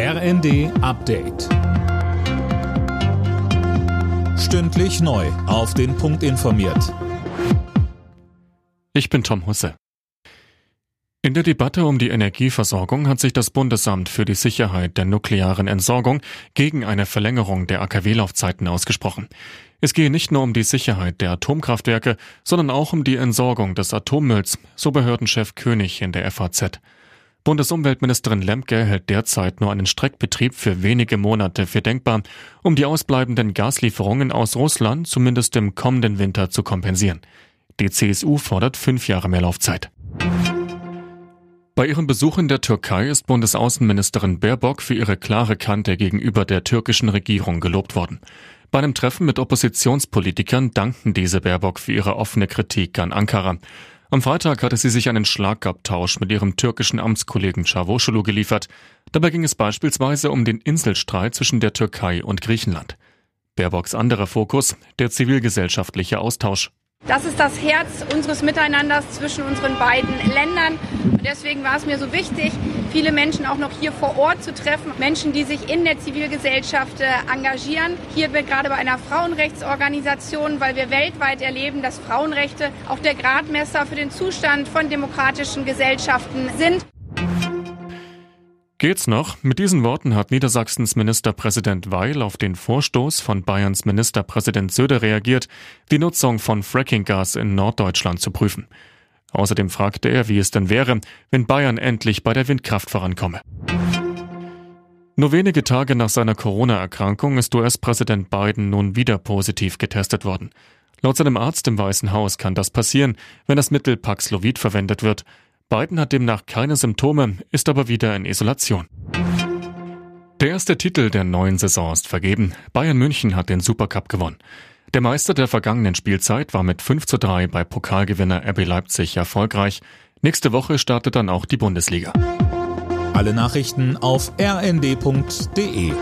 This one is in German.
RND Update. Stündlich neu. Auf den Punkt informiert. Ich bin Tom Husse. In der Debatte um die Energieversorgung hat sich das Bundesamt für die Sicherheit der nuklearen Entsorgung gegen eine Verlängerung der AKW-Laufzeiten ausgesprochen. Es gehe nicht nur um die Sicherheit der Atomkraftwerke, sondern auch um die Entsorgung des Atommülls, so Behördenchef König in der FAZ. Bundesumweltministerin Lemke hält derzeit nur einen Streckbetrieb für wenige Monate für denkbar, um die ausbleibenden Gaslieferungen aus Russland zumindest im kommenden Winter zu kompensieren. Die CSU fordert fünf Jahre mehr Laufzeit. Bei ihrem Besuch in der Türkei ist Bundesaußenministerin Baerbock für ihre klare Kante gegenüber der türkischen Regierung gelobt worden. Bei einem Treffen mit Oppositionspolitikern dankten diese Baerbock für ihre offene Kritik an Ankara. Am Freitag hatte sie sich einen Schlagabtausch mit ihrem türkischen Amtskollegen Çavuşoğlu geliefert. Dabei ging es beispielsweise um den Inselstreit zwischen der Türkei und Griechenland. Baerbocks anderer Fokus, der zivilgesellschaftliche Austausch. Das ist das Herz unseres Miteinanders zwischen unseren beiden Ländern. Und deswegen war es mir so wichtig, viele Menschen auch noch hier vor Ort zu treffen. Menschen, die sich in der Zivilgesellschaft äh, engagieren. Hier gerade bei einer Frauenrechtsorganisation, weil wir weltweit erleben, dass Frauenrechte auch der Gradmesser für den Zustand von demokratischen Gesellschaften sind. Geht's noch? Mit diesen Worten hat Niedersachsens Ministerpräsident Weil auf den Vorstoß von Bayerns Ministerpräsident Söder reagiert, die Nutzung von Frackinggas in Norddeutschland zu prüfen. Außerdem fragte er, wie es denn wäre, wenn Bayern endlich bei der Windkraft vorankomme. Nur wenige Tage nach seiner Corona-Erkrankung ist US-Präsident Biden nun wieder positiv getestet worden. Laut seinem Arzt im Weißen Haus kann das passieren, wenn das Mittel Paxlovid verwendet wird. Biden hat demnach keine Symptome, ist aber wieder in Isolation. Der erste Titel der neuen Saison ist vergeben. Bayern München hat den Supercup gewonnen. Der Meister der vergangenen Spielzeit war mit 5 zu 3 bei Pokalgewinner RB Leipzig erfolgreich. Nächste Woche startet dann auch die Bundesliga. Alle Nachrichten auf rnd.de